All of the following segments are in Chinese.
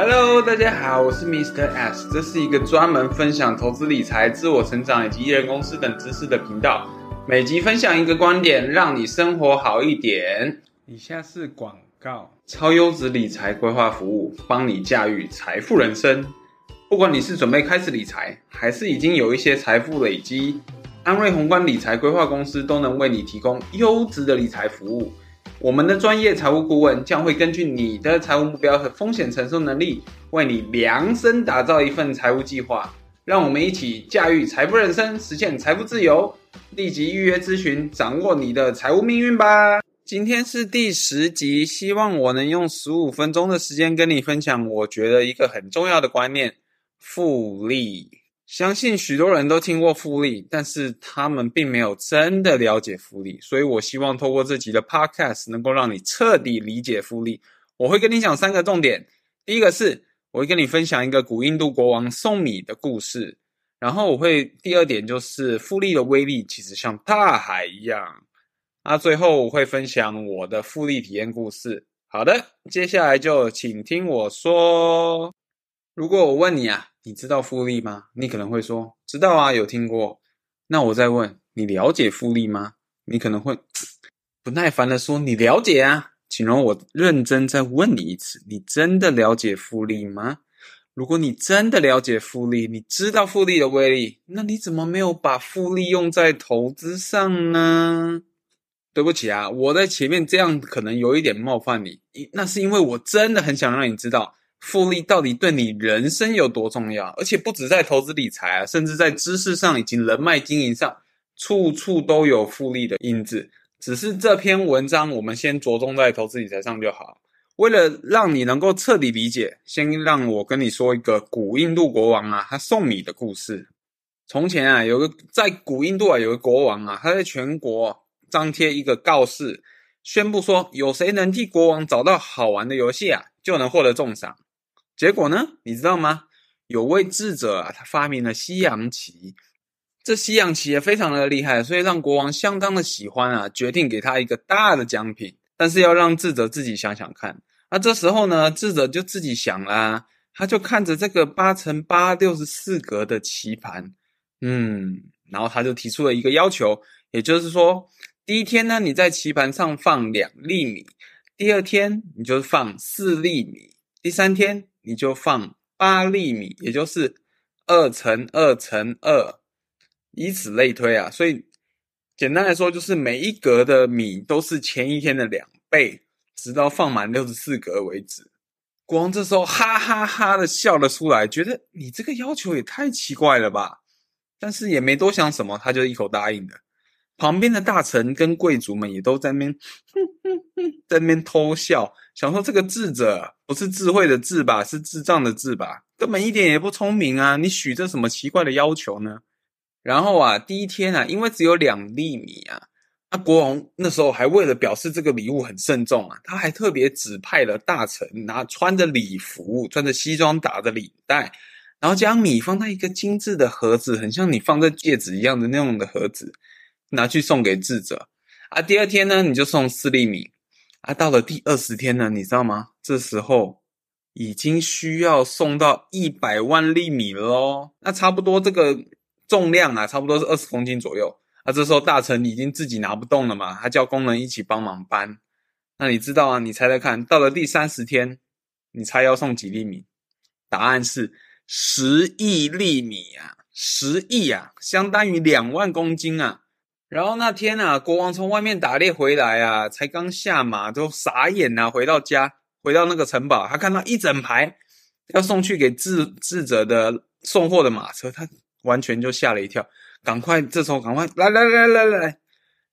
Hello，大家好，我是 Mr. S，这是一个专门分享投资理财、自我成长以及艺人公司等知识的频道。每集分享一个观点，让你生活好一点。以下是广告：超优质理财规划服务，帮你驾驭财富人生。不管你是准备开始理财，还是已经有一些财富累积，安瑞宏观理财规划公司都能为你提供优质的理财服务。我们的专业财务顾问将会根据你的财务目标和风险承受能力，为你量身打造一份财务计划。让我们一起驾驭财富人生，实现财富自由。立即预约咨询，掌握你的财务命运吧。今天是第十集，希望我能用十五分钟的时间跟你分享，我觉得一个很重要的观念：复利。相信许多人都听过复利，但是他们并没有真的了解复利，所以我希望透过这集的 podcast 能够让你彻底理解复利。我会跟你讲三个重点，第一个是我会跟你分享一个古印度国王送米的故事，然后我会第二点就是复利的威力其实像大海一样，那最后我会分享我的复利体验故事。好的，接下来就请听我说。如果我问你啊，你知道复利吗？你可能会说知道啊，有听过。那我再问你，了解复利吗？你可能会不耐烦地说你了解啊。请容我认真再问你一次，你真的了解复利吗？如果你真的了解复利，你知道复利的威力，那你怎么没有把复利用在投资上呢？对不起啊，我在前面这样可能有一点冒犯你，那是因为我真的很想让你知道。复利到底对你人生有多重要？而且不止在投资理财啊，甚至在知识上以及人脉经营上，处处都有复利的影子。只是这篇文章我们先着重在投资理财上就好。为了让你能够彻底理解，先让我跟你说一个古印度国王啊，他送米的故事。从前啊，有个在古印度啊，有个国王啊，他在全国张贴一个告示，宣布说，有谁能替国王找到好玩的游戏啊，就能获得重赏。结果呢？你知道吗？有位智者啊，他发明了西洋棋。这西洋棋也非常的厉害，所以让国王相当的喜欢啊，决定给他一个大的奖品。但是要让智者自己想想看。那这时候呢，智者就自己想啦，他就看着这个八乘八六十四格的棋盘，嗯，然后他就提出了一个要求，也就是说，第一天呢，你在棋盘上放两粒米；第二天，你就放四粒米；第三天。你就放八粒米，也就是二乘二乘二，以此类推啊。所以简单来说，就是每一格的米都是前一天的两倍，直到放满六十四格为止。国王这时候哈哈哈的笑了出来，觉得你这个要求也太奇怪了吧。但是也没多想什么，他就一口答应的。旁边的大臣跟贵族们也都在那边，在那边偷笑，想说这个智者不是智慧的智吧，是智障的智吧，根本一点也不聪明啊！你许这什么奇怪的要求呢？然后啊，第一天啊，因为只有两粒米啊，那国王那时候还为了表示这个礼物很慎重啊，他还特别指派了大臣拿穿着礼服、穿着西装、打着领带，然后将米放在一个精致的盒子，很像你放在戒指一样的那种的盒子。拿去送给智者啊，第二天呢，你就送四粒米啊。到了第二十天呢，你知道吗？这时候已经需要送到一百万粒米了哦。那差不多这个重量啊，差不多是二十公斤左右啊。这时候大臣已经自己拿不动了嘛，他叫工人一起帮忙搬。那你知道啊？你猜猜看，到了第三十天，你猜要送几粒米？答案是十亿粒米啊，十亿啊，相当于两万公斤啊。然后那天啊，国王从外面打猎回来啊，才刚下马都傻眼呐、啊。回到家，回到那个城堡，他看到一整排要送去给智智者的送货的马车，他完全就吓了一跳。赶快，这时候赶快来来来来来，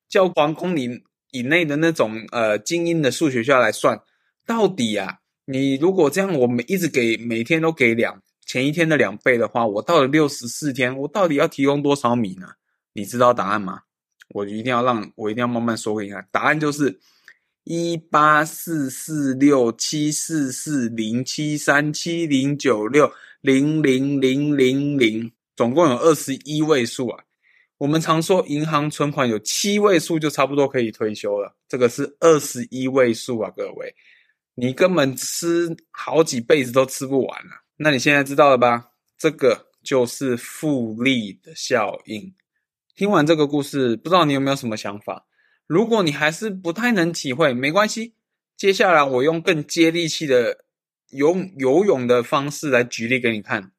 叫皇宫里以内的那种呃精英的数学家来算，到底啊，你如果这样，我们一直给每天都给两前一天的两倍的话，我到了六十四天，我到底要提供多少米呢？你知道答案吗？我一定要让我一定要慢慢说给你看，答案就是一八四四六七四四零七三七零九六零零零零零，总共有二十一位数啊。我们常说银行存款有七位数就差不多可以退休了，这个是二十一位数啊，各位。你根本吃好几辈子都吃不完了。那你现在知道了吧？这个就是复利的效应。听完这个故事，不知道你有没有什么想法？如果你还是不太能体会，没关系。接下来我用更接地气的游游泳的方式来举例给你看。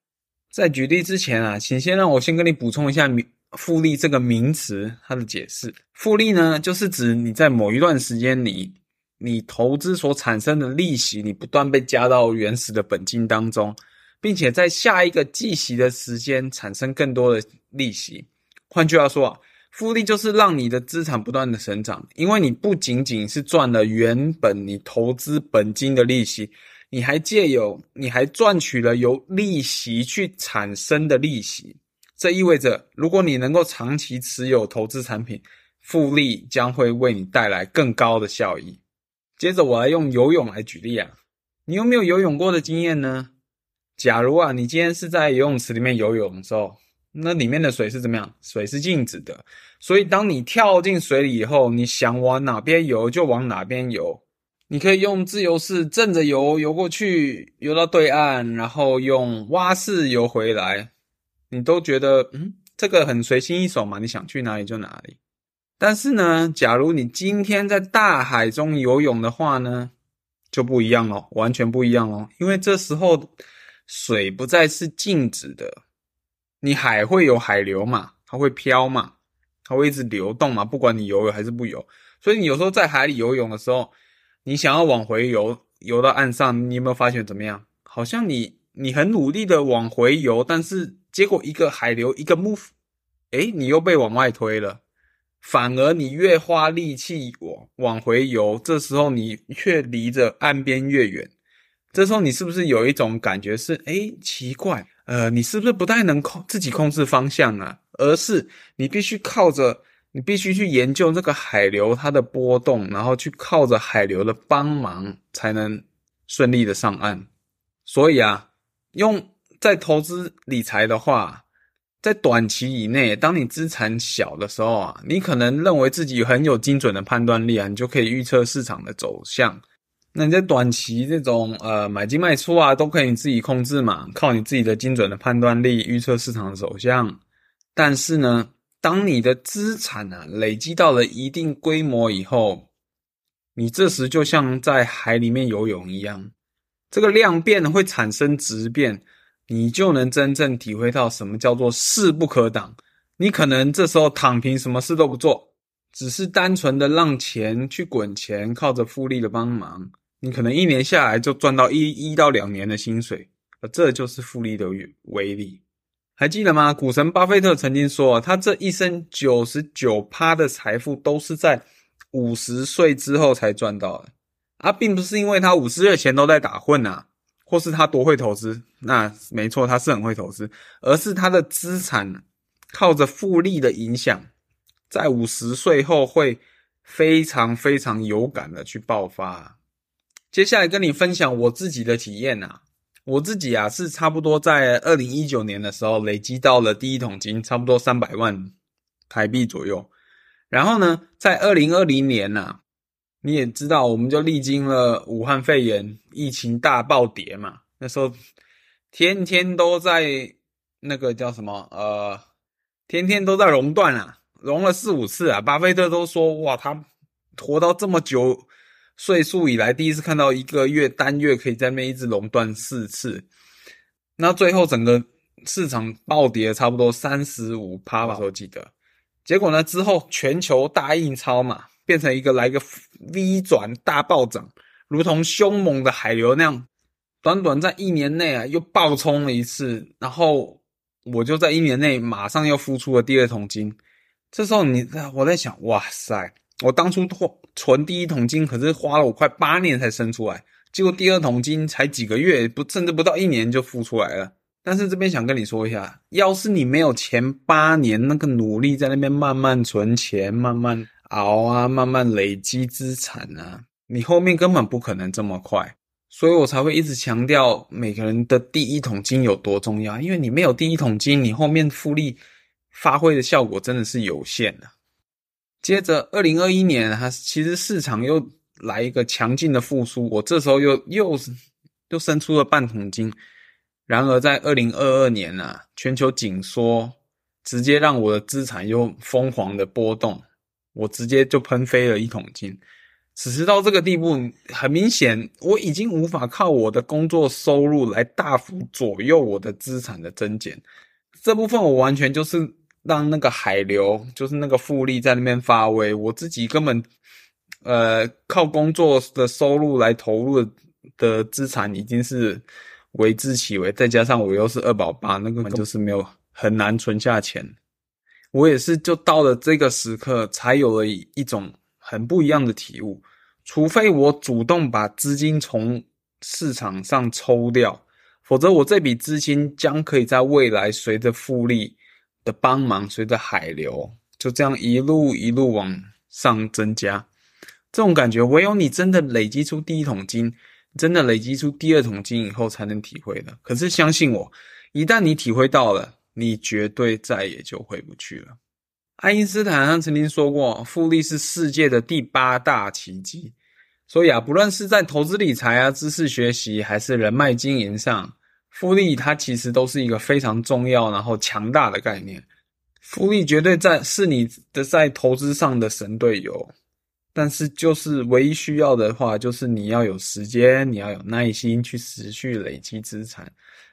在举例之前啊，请先让我先跟你补充一下名复利这个名词它的解释。复利呢，就是指你在某一段时间里，你投资所产生的利息，你不断被加到原始的本金当中，并且在下一个计息的时间产生更多的利息。换句话说啊，复利就是让你的资产不断的成长，因为你不仅仅是赚了原本你投资本金的利息，你还借有你还赚取了由利息去产生的利息。这意味着，如果你能够长期持有投资产品，复利将会为你带来更高的效益。接着，我来用游泳来举例啊，你有没有游泳过的经验呢？假如啊，你今天是在游泳池里面游泳的时候。那里面的水是怎么样？水是静止的，所以当你跳进水里以后，你想往哪边游就往哪边游。你可以用自由式正着游，游过去，游到对岸，然后用蛙式游回来。你都觉得，嗯，这个很随心一手嘛，你想去哪里就哪里。但是呢，假如你今天在大海中游泳的话呢，就不一样了，完全不一样了，因为这时候水不再是静止的。你海会有海流嘛？它会飘嘛？它会一直流动嘛？不管你游泳还是不游，所以你有时候在海里游泳的时候，你想要往回游，游到岸上，你有没有发现怎么样？好像你你很努力的往回游，但是结果一个海流一个 move，诶，你又被往外推了。反而你越花力气往往回游，这时候你却离着岸边越远。这时候你是不是有一种感觉是，诶，奇怪。呃，你是不是不太能控自己控制方向啊？而是你必须靠着，你必须去研究这个海流它的波动，然后去靠着海流的帮忙，才能顺利的上岸。所以啊，用在投资理财的话，在短期以内，当你资产小的时候啊，你可能认为自己很有精准的判断力啊，你就可以预测市场的走向。那你在短期这种呃买进卖出啊，都可以自己控制嘛，靠你自己的精准的判断力预测市场的走向。但是呢，当你的资产啊累积到了一定规模以后，你这时就像在海里面游泳一样，这个量变会产生质变，你就能真正体会到什么叫做势不可挡。你可能这时候躺平，什么事都不做，只是单纯的让钱去滚钱，靠着复利的帮忙。你可能一年下来就赚到一一到两年的薪水，而这就是复利的威力。还记得吗？股神巴菲特曾经说，他这一生九十九趴的财富都是在五十岁之后才赚到的，啊，并不是因为他五十岁前都在打混啊，或是他多会投资，那没错，他是很会投资，而是他的资产靠着复利的影响，在五十岁后会非常非常有感的去爆发。接下来跟你分享我自己的体验啊，我自己啊是差不多在二零一九年的时候累积到了第一桶金，差不多三百万台币左右。然后呢，在二零二零年呐、啊，你也知道，我们就历经了武汉肺炎疫情大暴跌嘛，那时候天天都在那个叫什么呃，天天都在熔断啊，熔了四五次啊。巴菲特都说哇，他活到这么久。岁数以来第一次看到一个月单月可以在那边一直熔断四次，那最后整个市场暴跌差不多三十五趴吧，我记得。结果呢，之后全球大印钞嘛，变成一个来个 V 转大暴涨，如同凶猛的海流那样，短短在一年内啊又暴冲了一次，然后我就在一年内马上又付出了第二桶金。这时候你我在想，哇塞！我当初存第一桶金，可是花了我快八年才生出来，结果第二桶金才几个月，不甚至不到一年就孵出来了。但是这边想跟你说一下，要是你没有前八年那个努力在那边慢慢存钱、慢慢熬啊、慢慢累积资产啊，你后面根本不可能这么快。所以我才会一直强调每个人的第一桶金有多重要，因为你没有第一桶金，你后面复利发挥的效果真的是有限的。接着，二零二一年，它其实市场又来一个强劲的复苏，我这时候又又又生出了半桶金。然而在二零二二年啊，全球紧缩直接让我的资产又疯狂的波动，我直接就喷飞了一桶金。此时到这个地步，很明显我已经无法靠我的工作收入来大幅左右我的资产的增减。这部分我完全就是让那个海流，就是那个复利在那边发威，我自己根本。呃，靠工作的收入来投入的资产已经是为之其微，再加上我又是二宝八，那个就是没有很难存下钱。我也是就到了这个时刻，才有了一种很不一样的体悟。除非我主动把资金从市场上抽掉，否则我这笔资金将可以在未来随着复利的帮忙，随着海流，就这样一路一路往上增加。这种感觉，唯有你真的累积出第一桶金，真的累积出第二桶金以后，才能体会的。可是相信我，一旦你体会到了，你绝对再也就回不去了。爱因斯坦他曾经说过，复利是世界的第八大奇迹。所以啊，不论是在投资理财啊、知识学习，还是人脉经营上，复利它其实都是一个非常重要然后强大的概念。复利绝对在是你的在投资上的神队友。但是，就是唯一需要的话，就是你要有时间，你要有耐心去持续累积资产。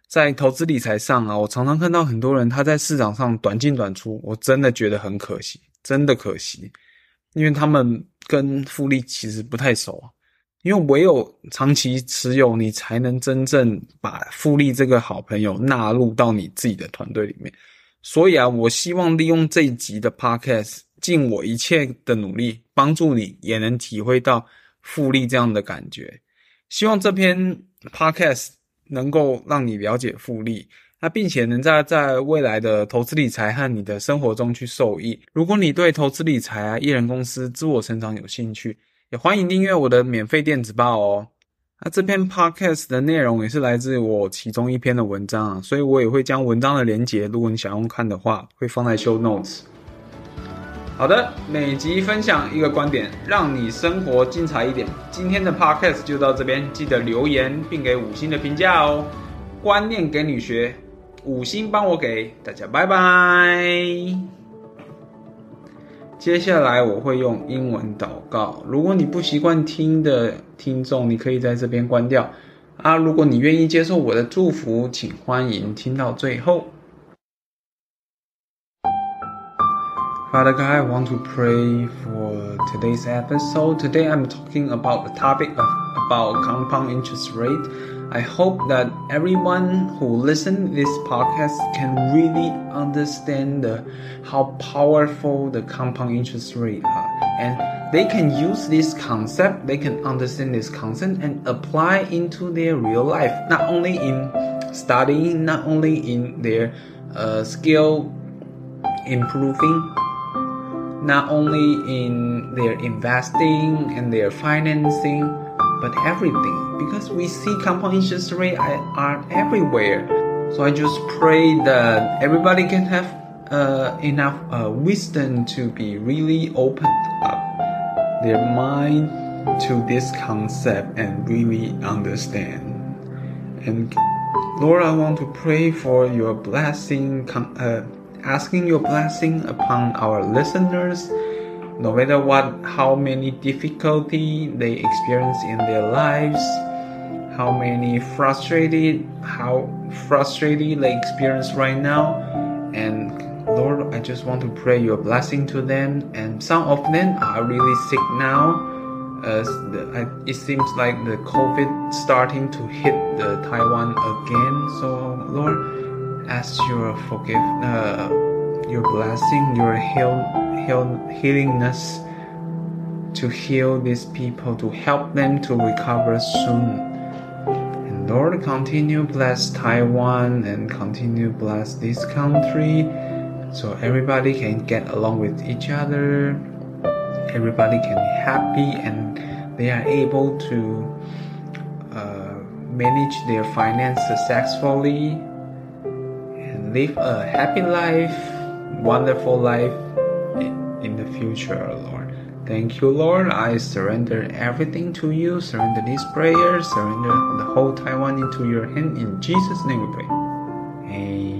在投资理财上啊，我常常看到很多人他在市场上短进短出，我真的觉得很可惜，真的可惜，因为他们跟复利其实不太熟啊。因为唯有长期持有，你才能真正把复利这个好朋友纳入到你自己的团队里面。所以啊，我希望利用这一集的 Podcast。尽我一切的努力，帮助你也能体会到复利这样的感觉。希望这篇 podcast 能够让你了解复利，那并且能在在未来的投资理财和你的生活中去受益。如果你对投资理财啊、艺人公司、自我成长有兴趣，也欢迎订阅我的免费电子报哦。那这篇 podcast 的内容也是来自我其中一篇的文章啊，所以我也会将文章的连结，如果你想用看的话，会放在 show notes。好的，每集分享一个观点，让你生活精彩一点。今天的 podcast 就到这边，记得留言并给五星的评价哦。观念给你学，五星帮我给大家，拜拜。接下来我会用英文祷告，如果你不习惯听的听众，你可以在这边关掉啊。如果你愿意接受我的祝福，请欢迎听到最后。Father I want to pray for today's episode. Today I'm talking about the topic of about compound interest rate. I hope that everyone who listen this podcast can really understand the, how powerful the compound interest rate are. And they can use this concept, they can understand this concept and apply into their real life. Not only in studying, not only in their uh, skill improving, not only in their investing and their financing, but everything. Because we see compound interest rate are everywhere. So I just pray that everybody can have uh, enough uh, wisdom to be really open up their mind to this concept and really understand. And Lord, I want to pray for your blessing. Uh, asking your blessing upon our listeners, no matter what, how many difficulty they experience in their lives, how many frustrated, how frustrated they experience right now, and Lord, I just want to pray your blessing to them. And some of them are really sick now. As the, it seems like the COVID starting to hit the Taiwan again. So Lord ask your forgive, uh, your blessing, your heal, heal, healingness to heal these people, to help them to recover soon. And Lord, continue bless Taiwan and continue bless this country, so everybody can get along with each other. Everybody can be happy and they are able to uh, manage their finance successfully and live a happy life, wonderful life future, Lord. Thank you, Lord. I surrender everything to you. Surrender this prayer. Surrender the whole Taiwan into your hand. In Jesus' name we pray. Amen.